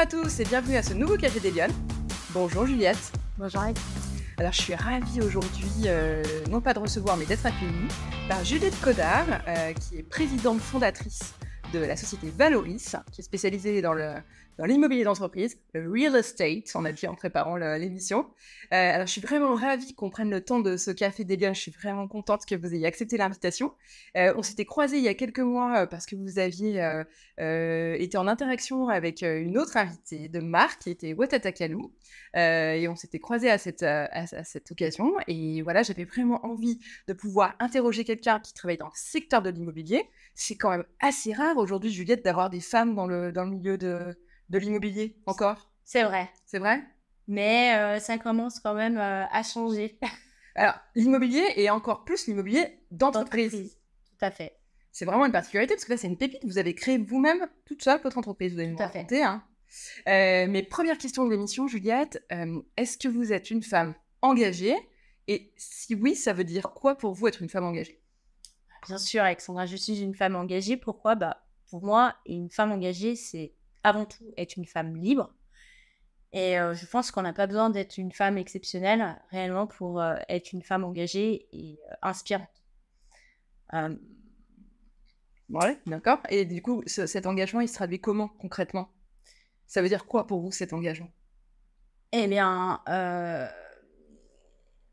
à tous et bienvenue à ce nouveau Café des Lyonnes. Bonjour Juliette. Bonjour Alex. Alors je suis ravie aujourd'hui, euh, non pas de recevoir, mais d'être accueillie par Juliette Codard, euh, qui est présidente fondatrice de la société Valoris, qui est spécialisée dans l'immobilier d'entreprise, le real estate, on a dit en préparant l'émission. Euh, alors, je suis vraiment ravie qu'on prenne le temps de ce café des. Je suis vraiment contente que vous ayez accepté l'invitation. Euh, on s'était croisés il y a quelques mois euh, parce que vous aviez été en interaction avec une autre invitée de Marc, qui était Watata Kalou. et on s'était croisés à cette, à, cette occasion. Et voilà, j'avais vraiment envie de pouvoir interroger quelqu'un qui travaille dans le secteur de l'immobilier. C'est quand même assez rare aujourd'hui, Juliette, d'avoir des femmes dans le, dans le milieu de de l'immobilier encore C'est vrai. C'est vrai? Mais euh, ça commence quand même euh, à changer. Alors, l'immobilier et encore plus l'immobilier d'entreprise. Tout à fait. C'est vraiment une particularité parce que là, c'est une pépite. Vous avez créé vous-même toute seule votre entreprise. Vous à fait. Hein. Euh, mes premières questions de l'émission, Juliette, est-ce que vous êtes une femme engagée? Et si oui, ça veut dire quoi pour vous être une femme engagée? Bien sûr, Alexandra, je suis une femme engagée. Pourquoi? Bah, Pour moi, une femme engagée, c'est avant tout être une femme libre. Et euh, je pense qu'on n'a pas besoin d'être une femme exceptionnelle réellement pour euh, être une femme engagée et euh, inspirante. Ouais, d'accord. Et du coup, cet engagement, il se traduit comment concrètement? Ça veut dire quoi pour vous cet engagement? Eh bien,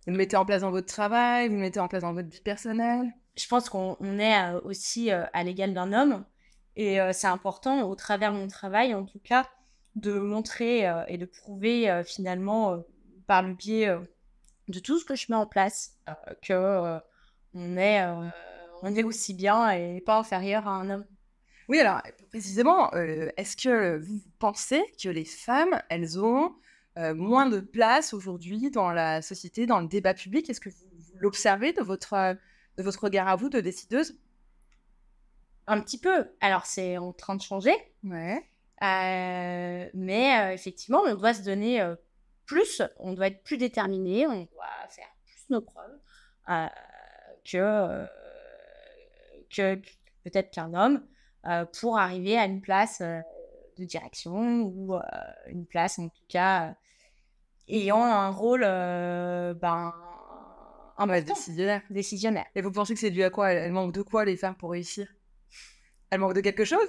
vous le mettez en place dans votre travail, vous le mettez en place dans votre vie personnelle? Je pense qu'on est aussi à l'égal d'un homme. Et euh, c'est important, au travers de mon travail, en tout cas, de montrer euh, et de prouver euh, finalement, par le biais de tout ce que je mets en place, que on est, on est aussi bien et pas inférieur à un homme. Oui, alors précisément, est-ce que vous pensez que les femmes, elles ont moins de place aujourd'hui dans la société, dans le débat public? Est-ce que vous, vous l'observez de votre, de votre regard à vous, de décideuse? Un petit peu. Alors, c'est en train de changer. Ouais. Euh, mais euh, effectivement, on doit se donner euh, plus, on doit être plus déterminé, on doit faire plus nos preuves que, que peut-être qu'un homme pour arriver à une place de direction ou une place en tout cas ayant un rôle ben, un décisionnaire. décisionnaire. Et vous pensez que c'est dû à quoi? Elles manquent de quoi les femmes pour réussir? Elle manque de quelque chose?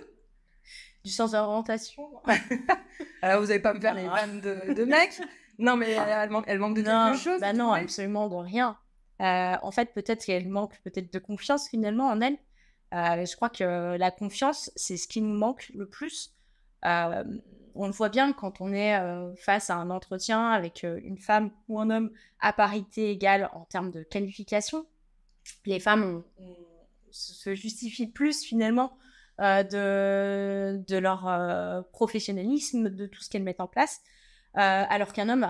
Du sens d'orientation. Alors, vous n'allez pas me faire les vannes de, de mecs Non, mais elle manque, elle manque de quelque chose bah Non, absolument de rien. Euh, en fait, peut-être qu'elle manque peut-être de confiance finalement en elle. Euh, je crois que la confiance, c'est ce qui nous manque le plus. Euh, on le voit bien quand on est face à un entretien avec une femme ou un homme à parité égale en termes de qualification. Les femmes se justifient plus finalement euh, de, de leur euh, professionnalisme, de tout ce qu'elles mettent en place, euh, alors qu'un homme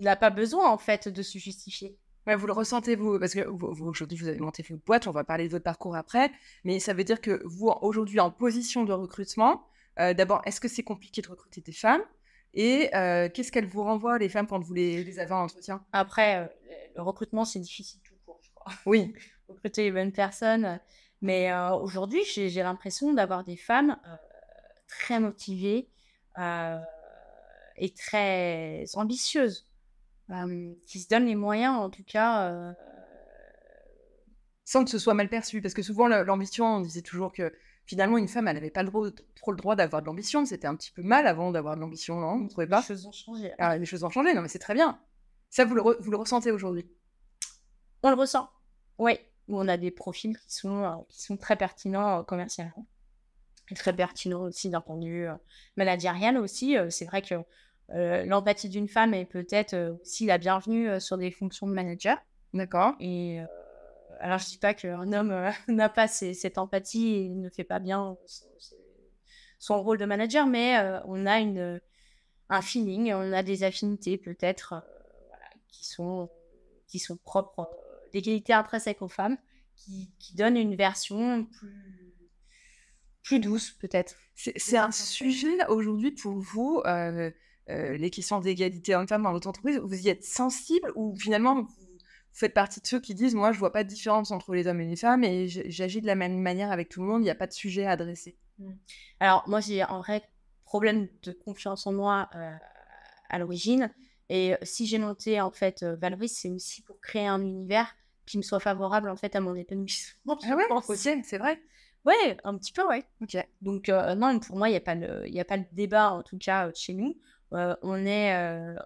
n'a pas besoin en fait de se justifier. Vous le ressentez, vous, parce que vous, aujourd'hui, vous avez monté votre boîte, on va parler de votre parcours après, mais ça veut dire que vous, aujourd'hui, en position de recrutement, d'abord, est-ce que c'est compliqué de recruter des femmes? Et qu'est-ce qu'elles vous renvoient, les femmes, quand vous les, les avez en entretien? Après, le recrutement, c'est difficile tout court, je crois. Oui. recruter les bonnes personnes, mais euh, aujourd'hui, j'ai l'impression d'avoir des femmes euh, très motivées euh, et très ambitieuses, qui se donnent les moyens, en tout cas. Sans que ce soit mal perçu, parce que souvent, l'ambition, on disait toujours que finalement, une femme, elle n'avait pas le droit, trop le droit d'avoir de l'ambition. C'était un petit peu mal avant d'avoir de l'ambition, non? Vous trouvez pas? Les choses ont changé. Ah, les choses ont changé, non, mais c'est très bien. Ça, vous le, vous le ressentez aujourd'hui? On le ressent, oui où on a des profils qui sont, euh, qui sont très pertinents euh, commercialement et très pertinents aussi d'un point de vue euh, managérial aussi. c'est vrai que l'empathie d'une femme est peut-être aussi la bienvenue sur des fonctions de manager. D'accord. Et alors, je ne dis pas qu'un homme n'a pas cette empathie et ne fait pas bien son, rôle de manager, mais on a une, un feeling, on a des affinités peut-être qui, sont, qui sont propres des qualités intrinsèques aux femmes qui, qui donnent une version plus, plus douce, peut-être. C'est un sujet aujourd'hui pour vous, euh, euh, les questions d'égalité homme-femme dans votre entreprise. Vous y êtes sensible ou finalement vous faites partie de ceux qui disent Moi, je vois pas de différence entre les hommes et les femmes et j'agis de la même manière avec tout le monde, il n'y a pas de sujet à adresser? Mmh. Alors, moi, j'ai en vrai problème de confiance en moi à l'origine. Et si j'ai monté en fait Valoris, c'est aussi pour créer un univers qui me soit favorable en fait à mon épanouissement. Ah ouais, c'est vrai. Ouais, un petit peu, ouais. Ok. Donc non, pour moi, il n'y a pas le, a pas le débat en tout cas chez nous. On est,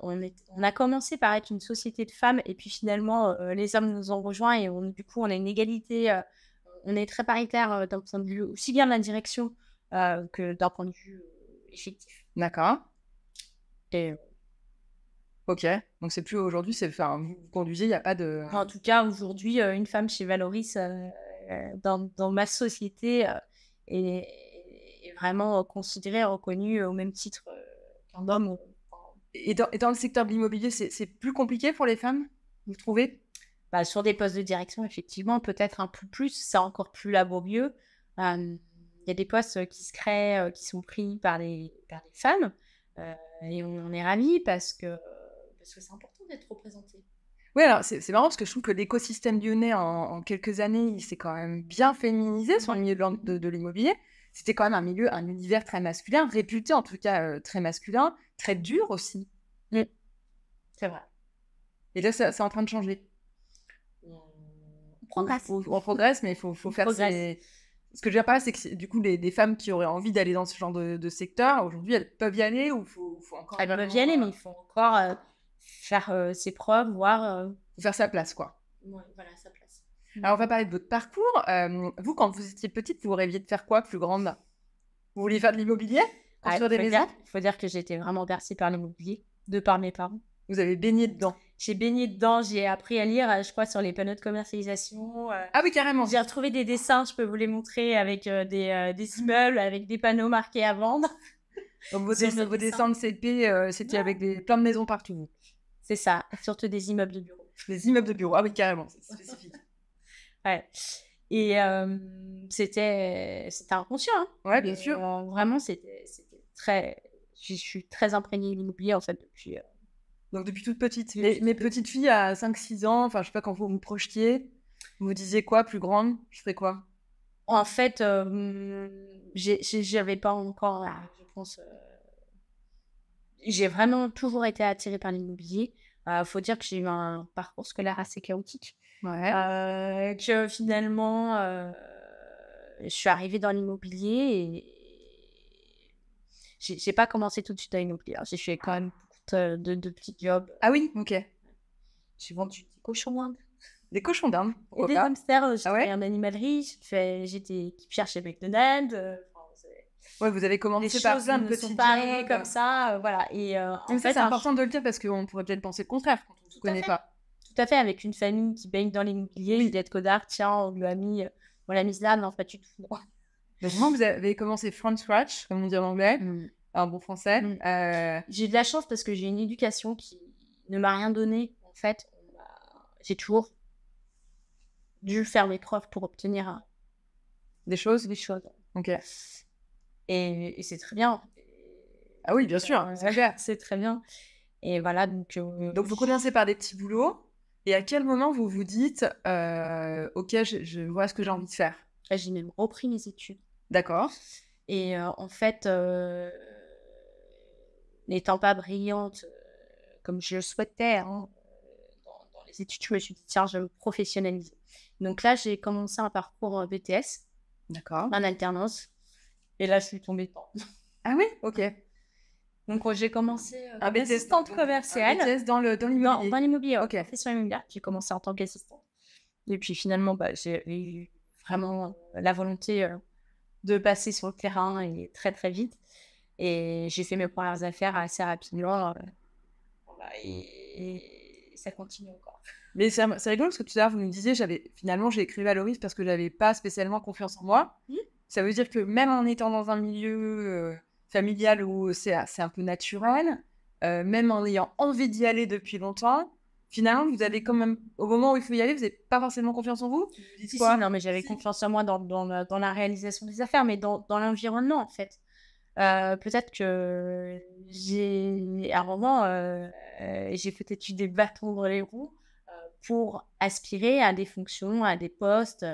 on est, on a commencé par être une société de femmes et puis finalement les hommes nous ont rejoints et on, du coup on a une égalité. on est très paritaire d'un point de vue aussi bien de la direction que d'un point de vue effectif. D'accord. Et Ok, donc c'est plus aujourd'hui, c'est enfin, vous conduisez, il n'y a pas de. En tout cas, aujourd'hui, euh, une femme chez Valoris, euh, euh, dans, dans, ma société, est, vraiment considérée, reconnue au même titre homme. Et dans, et dans, le secteur de l'immobilier, c'est plus compliqué pour les femmes, vous trouvez? Bah, Sur des postes de direction, effectivement, peut-être un peu plus, c'est encore plus laborieux. Il y a des postes qui se créent, qui sont pris par les, par les femmes. et on, on est ravis parce que parce que c'est important d'être représenté. Oui, alors c'est marrant parce que je trouve que l'écosystème lyonnais, en, quelques années, il s'est quand même bien féminisé sur le milieu de, l'immobilier. C'était quand même un milieu, un univers très masculin, réputé en tout cas euh, très masculin, très dur aussi. Mm. C'est vrai. Et là, c'est en train de changer. On progresse. on progresse, mais il faut, faut faire ses... Ce que je veux dire c'est que du coup, les, femmes qui auraient envie d'aller dans ce genre de, secteur, aujourd'hui, elles peuvent y aller ou il faut, encore... Elles peuvent y aller, mais il faut encore... Euh, faire euh, ses preuves, voir. Euh, faire sa place, quoi. Ouais, voilà, sa. Alors, on va parler de votre parcours. Euh, vous, quand vous étiez petite, vous rêviez de faire quoi plus grande? Vous vouliez faire de l'immobilier? Ah, Construire des maisons? Il faut dire que j'ai été vraiment bercée par l'immobilier, de par mes parents. Vous avez baigné dedans? J'ai baigné dedans, j'ai appris à lire, je crois, sur les panneaux de commercialisation. ah oui, carrément. J'ai retrouvé des dessins, je peux vous les montrer, avec des, des immeubles, avec des panneaux marqués à vendre. Donc vos, vos dessins de CP, c'était avec des, plein de maisons partout. C'est ça, surtout des immeubles de bureau. Des immeubles de bureau, ah oui, carrément, c'est spécifique. Ouais. Et euh, c'était inconscient. Hein. Ouais, bien sûr. Euh, vraiment, c'était très. Je suis très imprégnée de l'immobilier, en fait, depuis. Euh, Donc, depuis toute petite. mes, petites filles à 5-6 ans, enfin, je sais pas, quand vous vous projetiez, vous vous disiez quoi, plus grande? Je ferais quoi? En fait, j'avais pas encore, je pense j'ai vraiment toujours été attirée par l'immobilier. Il euh, faut dire que j'ai eu un parcours scolaire assez chaotique. Ouais. Euh, que finalement, euh, je suis arrivée dans l'immobilier et j'ai pas commencé tout de suite à l'immobilier. J'ai fait quand même beaucoup de, de, petits jobs. Ah oui, ok. J'ai vendu des cochons d'Inde. Des cochons d'Inde des hamsters. J'ai ah ouais en animalerie. J'étais équipière chez McDonald's. Ouais, vous avez commencé par un petit sont comme ça, euh, voilà. Et euh, en fait, c'est important de le dire parce qu'on pourrait peut-être penser le contraire quand on ne connaît pas. Tout à fait, avec une famille qui baigne dans l'immobilier, d'être codard, tiens, on lui a mis, euh, on l'a mise là, non, pas du tout. Vraiment, vous avez commencé from scratch, comme on dit en anglais, mm. un bon français. Mm. J'ai de la chance parce que j'ai une éducation qui ne m'a rien donné. En fait, j'ai toujours dû faire mes preuves pour obtenir des choses. Des choses. Ok. Et, c'est très bien. Ah oui, bien sûr, c'est très bien. Et voilà, donc... Euh, donc vous commencez par des petits boulots, et à quel moment vous vous dites, euh, ok, je, vois ce que j'ai envie de faire? J'ai même repris mes études. D'accord. Et euh, en fait, n'étant pas brillante comme je le souhaitais hein, dans, les études, je me suis dit, tiens, je vais me professionnaliser. Donc là, j'ai commencé un parcours BTS. D'accord. En alternance. Et là, je suis tombée dedans. Ah oui? Ok. Donc, j'ai commencé euh, comme assistante commerciale. Un dans le dans l'immobilier. dans l'immobilier, ok. Fait l'immobilier. J'ai commencé en tant qu'assistante. Et puis finalement, bah, j'ai eu vraiment euh, la volonté euh, de passer sur le terrain et très très vite. Et j'ai fait mes premières affaires assez rapidement. et, ça continue encore. Mais c'est rigolo parce que tout à l'heure, vous me disiez, j'avais finalement, j'ai écrit Valoris parce que j'avais pas spécialement confiance en moi. Mmh. Ça veut dire que même en étant dans un milieu euh, familial où c'est un peu naturel, euh, même en ayant envie d'y aller depuis longtemps, finalement, vous avez quand même, au moment où il faut y aller, vous n'avez pas forcément confiance en vous? Si, quoi? Non, mais j'avais confiance en moi dans, dans, la, réalisation des affaires, mais dans, dans l'environnement, en fait. Euh, peut-être que j'ai, à un moment, j'ai peut-être eu des bâtons dans les roues pour aspirer à des fonctions, à des postes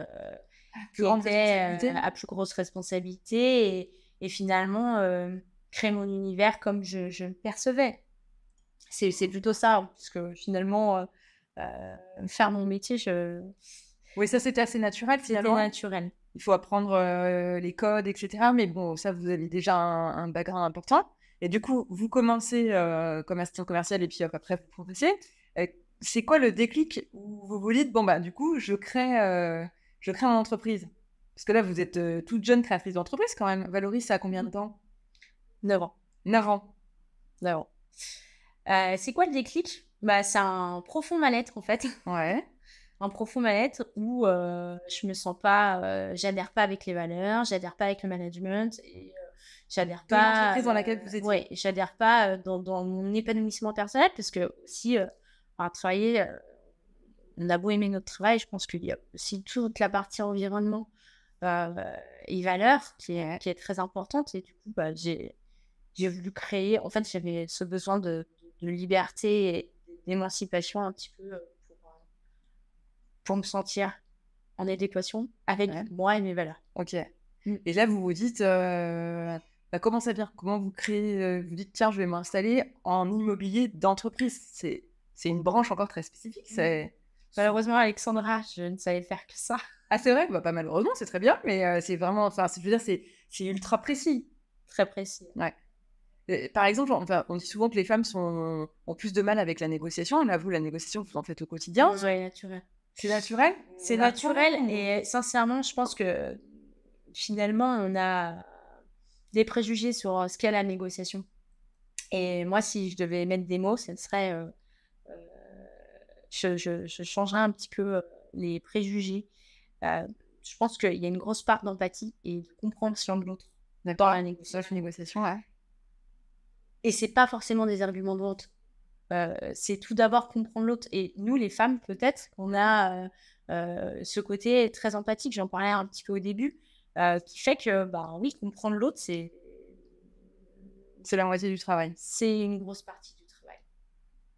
qui était euh, à plus grosse responsabilité. Et, finalement, euh, créer mon univers comme je, je le percevais. C'est plutôt ça, hein, parce que finalement, euh, euh, faire mon métier, je... Oui, ça c'était assez naturel c'était finalement. naturel. Il faut apprendre euh, les codes, etc. Mais bon, ça, vous avez déjà un, un background important. Et du coup, vous commencez comme assistant commercial et puis après, vous progressez. Euh, c'est quoi le déclic où vous vous dites, bon, bah, du coup, je crée, je crée mon entreprise? Parce que là, vous êtes euh, toute jeune créatrice d'entreprise quand même. Valoris, ça a combien de temps? 9 ans. 9 ans. 9 ans. Euh, c'est quoi le déclic? Bah, C'est un profond mal-être, en fait. Ouais. un profond mal-être où euh, je me sens pas, euh, j'adhère pas avec les valeurs, j'adhère pas avec le management, et j'adhère pas. l'entreprise dans laquelle vous étiez. Ouais, j'adhère pas dans, dans mon épanouissement personnel parce que si euh, on a travaillé, on a beau aimer notre travail, je pense qu'il y a aussi toute la partie environnement et valeurs qui est, qui est très importante et du coup bah, j'ai voulu créer, en fait j'avais ce besoin de, de liberté et d'émancipation un petit peu euh, pour, euh, pour me sentir en adéquation avec Ouais. moi et mes valeurs. Ok. Mm. Et là, vous vous dites, euh, bah, comment ça vient? Comment vous créez euh, Vous dites, tiens, je vais m'installer en immobilier d'entreprise? C'est, c'est une branche encore très spécifique. C'est... Malheureusement, Alexandra, je ne savais faire que ça. Ah, c'est vrai, bah, pas malheureusement, c'est très bien, mais euh, c'est vraiment, enfin, je veux dire, c'est, c'est ultra précis. Très précis. Euh, Par exemple, enfin, on dit souvent que les femmes sont, ont plus de mal avec la négociation. Là, vous, la négociation, vous en faites au quotidien. Ouais, naturel. C'est naturel? C'est naturel et sincèrement, je pense que finalement, on a des préjugés sur euh, ce qu'est la négociation. Et moi, si je devais mettre des mots, ce serait. euh, je, je, je changerais un petit peu euh, les préjugés. Euh, je pense qu'il y a une grosse part d'empathie et de compréhension de l'autre dans la négociation. Négociation, ouais. Et c'est pas forcément des arguments de vente. Euh, c'est tout d'abord comprendre l'autre. Et nous, les femmes, peut-être, on a euh, euh, ce côté très empathique, j'en parlais un petit peu au début, qui fait que, bah oui, comprendre l'autre, c'est C'est la moitié du travail. c'est une grosse partie du.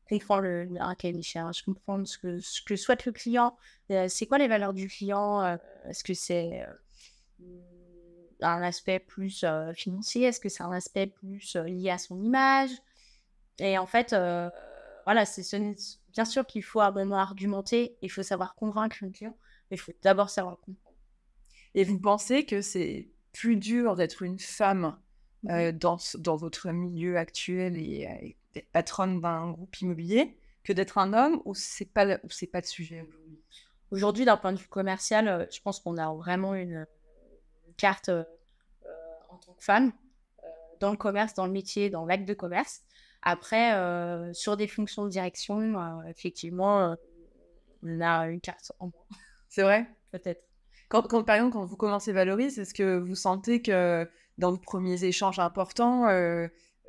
Comprendre le, des charges, comprendre ce que, ce que souhaite le client, euh, c'est quoi les valeurs du client, euh, est-ce que c'est euh, un aspect plus financier, est-ce que c'est un aspect plus lié à son image? Et en fait, voilà, c'est bien sûr qu'il faut un moment argumenter, il faut savoir convaincre le client, mais il faut d'abord savoir comprendre. Et vous pensez que c'est plus dur d'être une femme euh, dans, dans votre milieu actuel et, et d'être patronne d'un groupe immobilier que d'être un homme ou c'est pas le- ou c'est pas le sujet aujourd'hui? D'un point de vue commercial, euh, je pense qu'on a vraiment une, une carte euh, euh, en tant que femme euh, dans le commerce, dans le métier, dans l'acte de commerce. Après, euh, sur des fonctions de direction, effectivement, on a une carte en moins, C'est vrai? Peut-être. quand, quand, par exemple, quand vous commencez Valoris, est-ce que vous sentez que dans vos premiers échanges importants,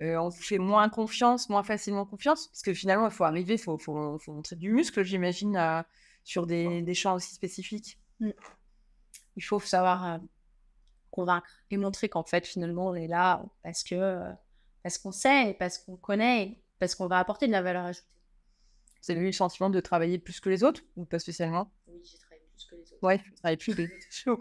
euh, euh, on vous fait moins confiance, moins facilement confiance Parce que finalement, il faut arriver, il faut, faut, faut montrer du muscle, j'imagine, à- sur des, des champs aussi spécifiques. Il faut savoir euh, convaincre et montrer qu'en fait, finalement, on est là parce que euh, parce qu'on sait, et parce qu'on connaît, et parce qu'on va apporter de la valeur ajoutée. Vous avez eu le sentiment de travailler plus que les autres ou pas spécialement? Oui, j'ai travaillé plus que les autres. Ouais, vous travaillez plus que les autres. Je.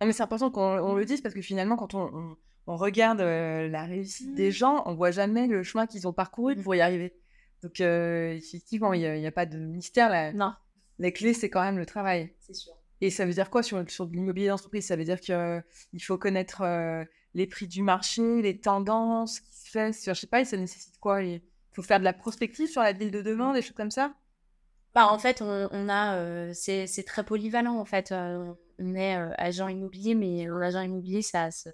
Non, mais c'est important qu'on on le dise parce que finalement, quand on, on- on regarde euh, la réussite des gens, on voit jamais le chemin qu'ils ont parcouru pour y arriver. Donc, euh, effectivement, il n'y a, pas de mystère. La, Non, la clé, c'est quand même le travail. c'est sûr. Et ça veut dire quoi sur, l'immobilier d'entreprise? Ça veut dire qu'il faut connaître euh, les prix du marché, les tendances, ce qui se fait. Sur, je sais pas, et ça nécessite quoi? Il faut faire de la prospective sur la ville de demain, des choses comme ça? Bah, en fait, on, on a, euh, c'est, très polyvalent en fait. Euh, on est euh, agent immobilier, mais l'agent immobilier, ça, se-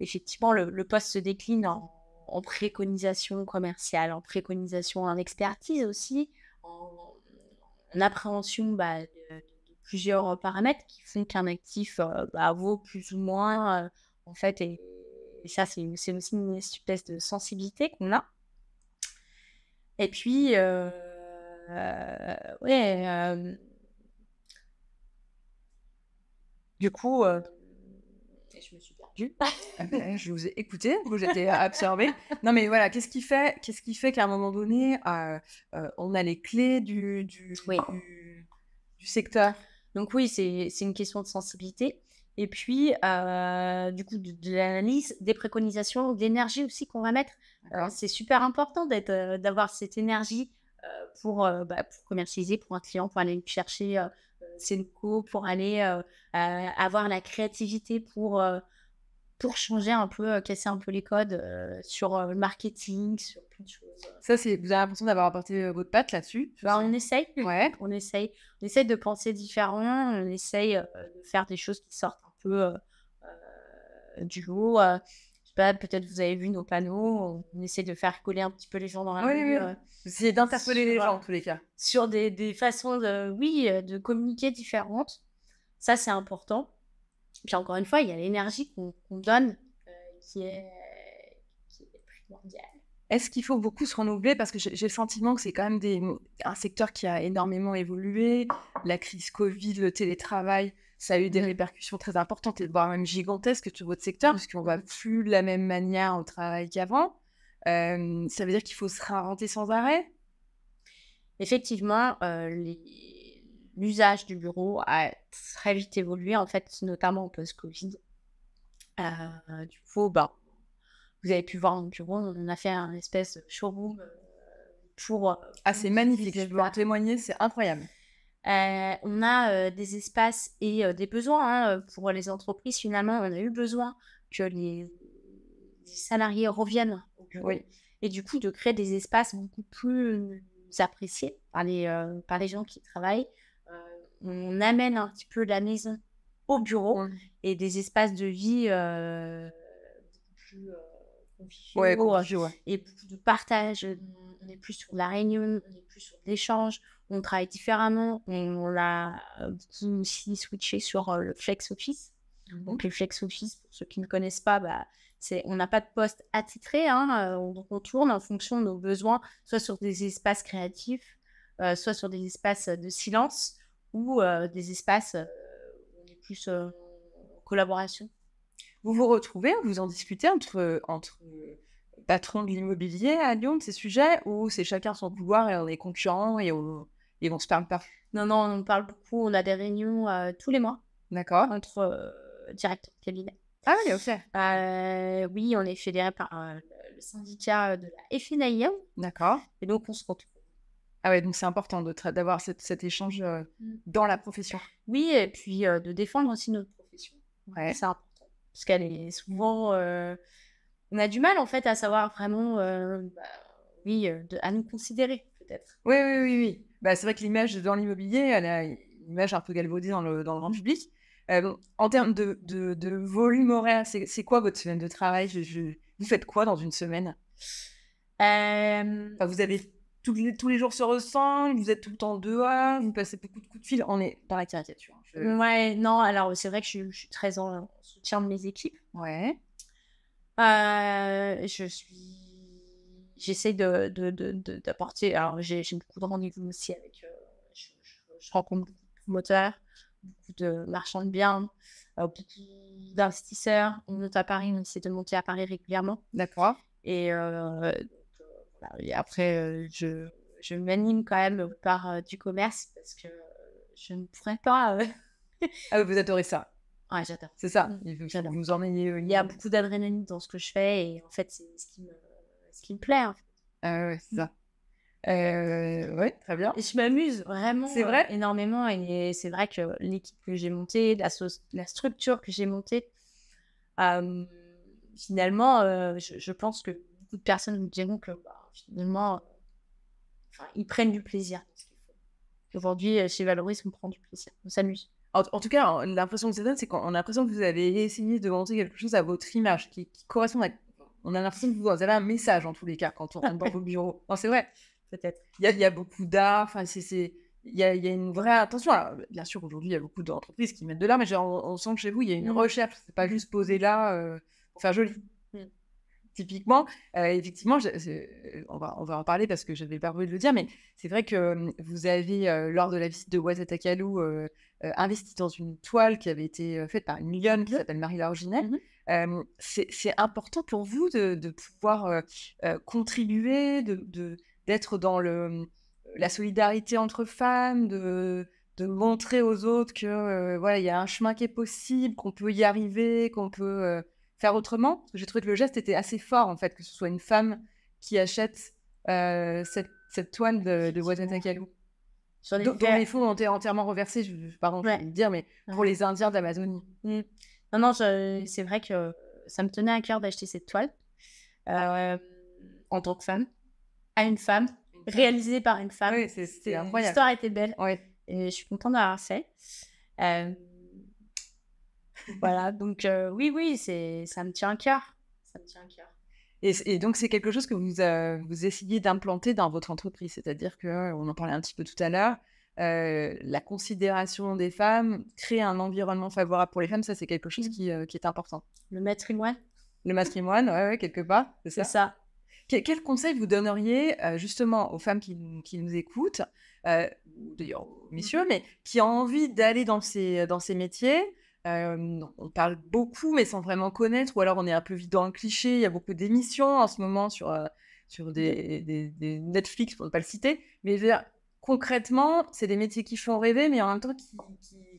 effectivement, le, poste se décline en, préconisation commerciale, en préconisation en expertise aussi, en, en appréhension bah, de, plusieurs paramètres qui font qu'un actif euh, bah, vaut plus ou moins, euh, en fait, et, ça, c'est, aussi une espèce de sensibilité qu'on a. Et puis, euh, euh, ouais, euh, du coup, je me suis perdue. Ah ben, Je vous ai écouté, vous j'étais absorbée. Non mais voilà, qu'est-ce qui fait, qu'est-ce qui fait qu'à un moment donné, euh, euh, on a les clés du, du, Oui. du, du secteur? Donc oui, c'est une question de sensibilité. Et puis, euh, du coup, de, l'analyse, des préconisations, d'énergie aussi qu'on va mettre. C'est super important euh, d'avoir cette énergie pour, bah, pour, commercialiser pour un client, pour aller chercher locaux, pour aller avoir la créativité pour, pour changer un peu, casser un peu les codes sur le marketing, sur plein de choses. Ça, c'est, vous avez l'impression d'avoir apporté votre patte là-dessus bah, On essaye. Ouais. On essaye. On essaye de penser différemment. On essaye de faire des choses qui sortent peu euh, euh, du lot. Euh, pas, peut-être vous avez vu nos panneaux, on essaie de faire coller un petit peu les gens dans la rue. Oui. d'interpeller les gens en tous les cas. Sur des, des façons, de, oui, de communiquer différentes. Ça, c'est important. Puis encore une fois, il y a l'énergie qu'on donne qui, est, qui est primordiale. Est-ce qu'il faut beaucoup se renouveler? Parce que j'ai le sentiment que c'est quand même des, un secteur qui a énormément évolué. La crise Covid, le télétravail, ça a eu des répercussions très importantes et voire même gigantesques sur votre secteur, puisqu'on va plus de la même manière au travail qu'avant. Euh, ça veut dire qu'il faut se réinventer sans arrêt? Effectivement, euh, l'usage du bureau a très vite évolué, en fait, notamment post-Covid. Euh, du coup, bah, vous avez pu voir mon bureau, on a fait un espèce de showroom pour... ah, c'est magnifique, je peux en témoigner, c'est incroyable. Euh, on a euh, des espaces et euh, des besoins hein, pour les entreprises. Finalement, on a eu besoin que les, salariés reviennent Et du coup, de créer des espaces beaucoup plus appréciés par les, par les gens qui travaillent. on amène un petit peu la maison au bureau et des espaces de vie plus conviviaux et beaucoup de partage. On est plus sur la réunion, on est plus sur l'échange, on travaille différemment. On, a euh, beaucoup aussi switché sur euh, le flex office. Mmh Donc, le flex office, pour ceux qui ne connaissent pas, bah, c'est, on n'a pas de poste attitré. Hein, euh, on, tourne en fonction de nos besoins, soit sur des espaces créatifs, soit sur des espaces de silence ou des espaces où on est plus en collaboration. Vous vous retrouvez, vous en discutez entre, entre patrons de l'immobilier à Lyon de ces sujets ou c'est chacun son pouvoir et on est concurrents et on, ils vont se parler pas? Non, non, on parle beaucoup. On a des réunions euh, tous les mois. D'accord. Entre euh, directeurs de cabinet. Ah oui, ok. Euh, oui, on est fédéré par le syndicat de la FNAIM. D'accord. Et donc, on se retrouve. Ah ouais, donc c'est important d'avoir cet, échange mm. dans la profession. Oui, et puis de défendre aussi notre profession. Ouais. C'est important. Parce qu'elle est souvent. on a du mal, en fait, à savoir vraiment. Bah, oui, à nous considérer, peut-être. Oui, oui, oui, oui. Bah, c'est vrai que l'image dans l'immobilier, elle a une image un peu galvaudée dans le, dans le grand public. Euh, en termes de, de, de volume horaire, c'est quoi votre semaine de travail? Je, Vous faites quoi dans une semaine? Euh... Vous avez tous les, tous les jours sur ressentent, vous êtes tout le temps dehors, vous passez beaucoup de coups de fil. On est dans la caricature. Ouais, non, alors c'est vrai que je, suis très en soutien de mes équipes. Ouais. Euh, je suis j'essaie de, d'apporter. Alors, j'ai, beaucoup de rendez-vous aussi avec. Euh, je, rencontre beaucoup de promoteurs, beaucoup de marchands de biens, euh, beaucoup d'investisseurs. On monte à Paris, on essaie de monter à Paris régulièrement. D'accord. Et, euh, et après, je, je m'anime quand même par du commerce parce que je ne pourrais pas. ah, vous adorez ça. Ouais, j'adore. C'est ça. Mm, il faut vous en ayez. Il y a beaucoup d'adrénaline dans ce que je fais et en fait, c'est ce qui me ce qui me plaît. En fait. Ah ouais, c'est ça. Euh, ouais, très bien. Et je m'amuse vraiment c'est vrai? énormément. Et c'est vrai que l'équipe que j'ai montée, la, la structure que j'ai montée, euh, finalement, euh, je, pense que beaucoup de personnes me diront que bah, finalement, ils prennent du plaisir. Aujourd'hui, chez Valoris, on prend du plaisir, on s'amuse. En, tout cas, l'impression que ça donne, c'est qu'on a l'impression que vous avez essayé de monter quelque chose à votre image qui, qui correspond à on a l'impression que vous avez un message en tous les cas quand on rentre dans vos bureaux. Non, c'est vrai, peut-être. Il y a, beaucoup d'art, enfin, c'est. Il y, a, une vraie attention. bien sûr, aujourd'hui, il y a beaucoup d'entreprises qui mettent de l'art, mais on, sent que chez vous, il y a une mm. recherche. C'est pas juste poser là euh, pour faire joli. Typiquement, euh, effectivement, on, va, on va en parler parce que je n'avais pas envie de le dire, mais c'est vrai que euh, vous avez, lors de la visite de Ouazet Akalou, investi dans une toile qui avait été faite par une millionne qui s'appelle Marie Laurginet. Mm-hmm c'est important pour vous de, pouvoir contribuer, d'être de, dans le, la solidarité entre femmes, de, de montrer aux autres que voilà, il y a un chemin qui est possible, qu'on peut y arriver, qu'on peut faire autrement. Parce que j'ai trouvé que le geste était assez fort, en fait, que ce soit une femme qui achète cette, cette, toile de, de Watatakalu. Dont, les fonds ont été entièrement reversés, je, pardon, je vais le dire, mais pour les Indiens d'Amazonie. Mmh. Non, non, c'est vrai que ça me tenait à cœur d'acheter cette toile euh, en tant que femme, à une femme, réalisée par une femme. Oui, c'est incroyable. L'histoire était belle. Et je suis contente d'avoir fait. Euh, voilà, donc euh, oui, oui, ça me tient à cœur. Ça me tient à cœur. Et, donc, c'est quelque chose que vous, vous essayez d'implanter dans votre entreprise. C'est-à-dire qu'on en parlait un petit peu tout à l'heure, la considération des femmes, créer un environnement favorable pour les femmes, ça, c'est quelque chose mmh. qui, qui, est important. Le matrimoine Le matrimoine, ouais, ouais quelque part, c'est ça. ça. quel conseil vous donneriez justement aux femmes qui, qui nous écoutent, d'ailleurs aux messieurs, mmh. mais qui ont envie d'aller dans ces, dans ces métiers on parle beaucoup, mais sans vraiment connaître, ou alors on est un peu vide dans le cliché. Il y a beaucoup d'émissions en ce moment sur, sur des, des, Netflix, pour ne pas le citer. Mais concrètement, c'est des métiers qui font rêver, mais en même temps qui,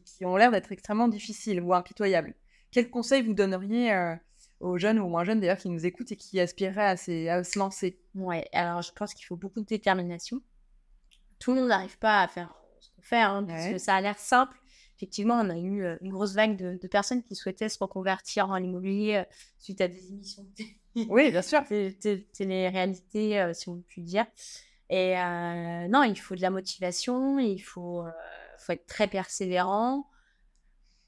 qui, ont l'air d'être extrêmement difficiles ou impitoyables. Quel conseil vous donneriez aux jeunes ou moins jeunes d'ailleurs qui nous écoutent et qui aspireraient à, à se lancer? Ouais, alors je pense qu'il faut beaucoup de détermination. Tout le monde n'arrive pas à faire ce qu'on fait, hein, parce que ça a l'air simple effectivement, on a eu une grosse vague de, personnes qui souhaitaient se reconvertir en immobilier suite à des émissions de Oui, bien sûr. télé-réalité, si on peut dire. Et non, il faut de la motivation, il faut, faut être très persévérant.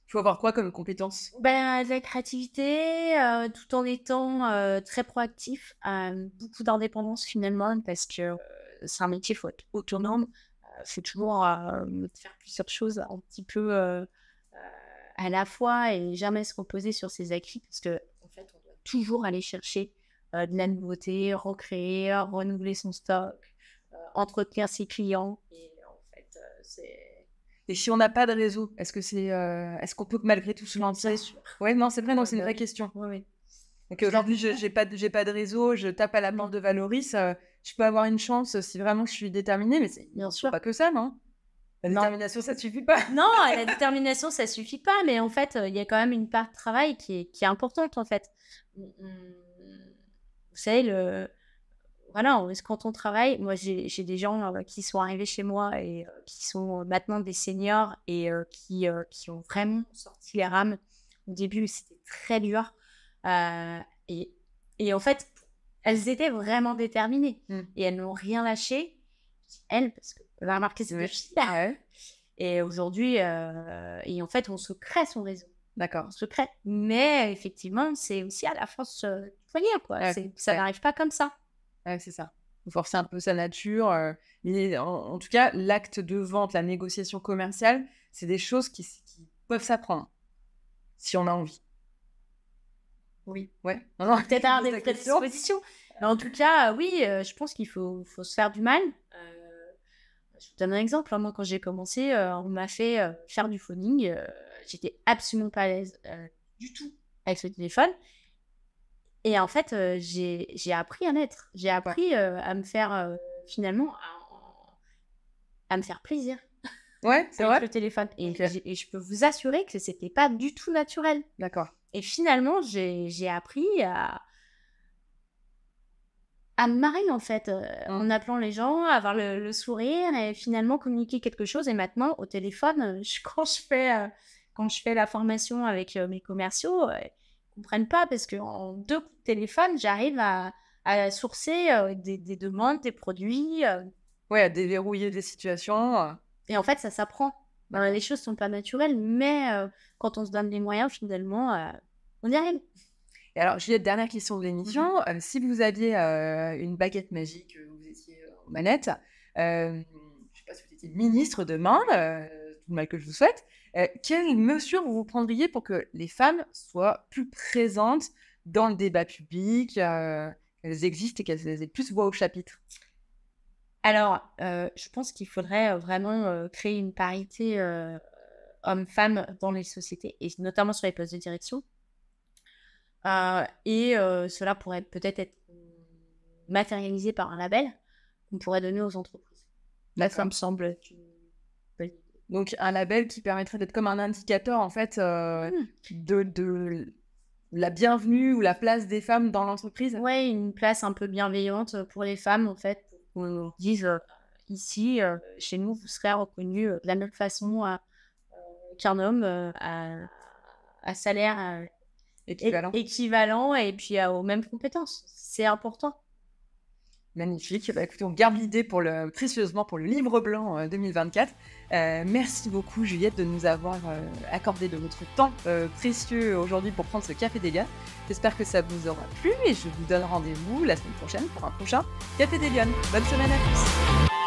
Il faut avoir quoi comme compétence? Ben, De la créativité, tout en étant très proactif. beaucoup d'indépendance finalement, parce que c'est un métier, il faut être autonome c'est toujours faire plusieurs choses un petit peu à la fois et jamais se reposer sur ses acquis parce que en fait on doit toujours aller chercher de la nouveauté, recréer, renouveler son stock, entretenir ses clients et en fait c'est et si on n'a pas de réseau, est-ce que c'est, est-ce qu'on peut malgré tout se lancer Ouais, non, c'est vrai, non, c'est une vraie question. Donc aujourd'hui, je n'ai pas, j'ai pas de réseau, je tape à la porte de Valoris je peux avoir une chance si vraiment je suis déterminée, mais c'est bien sûr pas que ça, non? La détermination, ça suffit pas. Non, la détermination, ça suffit pas, mais en fait, il y a quand même une part de travail qui est, qui est importante, en fait. Vous savez, le... voilà, quand on travaille, moi, j'ai des gens euh, qui sont arrivés chez moi et euh, qui sont maintenant des seniors et euh, qui, qui ont vraiment sorti les rames. Au début, c'était très dur. et, et en fait, elles étaient vraiment déterminées mmh. et elles n'ont rien lâché. Elles, parce que vous avez remarqué, c'est ouais. Et aujourd'hui, euh, et en fait, on se crée son réseau. D'accord. On se crée. Mais effectivement, c'est aussi à la force euh, du foyer, quoi. ça n'arrive pas comme ça. c'est ça. Faut forcer un peu sa nature. Euh, en, tout cas, l'acte de vente, la négociation commerciale, c'est des choses qui, qui peuvent s'apprendre si on a envie. Oui. Ouais. Peut-être avoir des prédispositions. Mais en tout cas, oui, euh, je pense qu'il faut, faut, se faire du mal. Euh, je vous donne un exemple. Moi, quand j'ai commencé, euh, on m'a fait faire du phoning. J'étais absolument pas à l'aise du tout avec ce téléphone. Et en fait, j'ai appris à naître. J'ai appris à me faire, finalement, à, me faire plaisir. Ouais, c'est vrai. le téléphone. Et, et, je peux vous assurer que c'était pas du tout naturel. D'accord. Et finalement, j'ai appris à, à me marrer en fait, euh, en mmh. appelant les gens, avoir le, sourire et finalement communiquer quelque chose. Et maintenant, au téléphone, euh, je, quand, je fais, euh, quand je fais la formation avec mes commerciaux, ils ne comprennent pas parce qu'en deux coups de téléphone, j'arrive à, à, sourcer des, des, demandes, des produits. Ouais, à déverrouiller des situations. Et en fait, ça s'apprend. Ben, les choses sont pas naturelles, mais euh, quand on se donne les moyens, finalement, euh, on y arrive. Et alors, Juliette, dernière question de l'émission. Mhm. Euh, si vous aviez une baguette magique, vous étiez aux manettes, je ne sais pas si vous étiez ministre demain, tout le mal que je vous souhaite, quelles mesures vous prendriez pour que les femmes soient plus présentes dans le débat public, qu'elles existent et qu'elles aient plus voix au chapitre? Alors, euh, je pense qu'il faudrait euh, vraiment euh, créer une parité homme-femme dans les sociétés, et notamment sur les postes de direction. et cela pourrait peut-être être matérialisé par un label qu'on pourrait donner aux entreprises. Là, ça me semble Donc un label qui permettrait d'être comme un indicateur en fait euh, Mmh. de, de la bienvenue ou la place des femmes dans l'entreprise. Ouais, une place un peu bienveillante pour les femmes, en fait. Qu'on dise, euh, ici, euh, chez nous, vous serez reconnu euh, de la même façon qu'un homme à, à salaire Équivalent. équivalent et puis aux mêmes compétences. C'est important. Magnifique. Bah, écoutez, on garde l'idée pour le, précieusement pour le livre blanc euh, 2024. Euh, merci beaucoup, Juliette, de nous avoir euh, accordé de votre temps euh, précieux aujourd'hui pour prendre ce café des. J'espère que ça vous aura plu et je vous donne rendez-vous la semaine prochaine pour un prochain Café des. Bonne semaine à tous.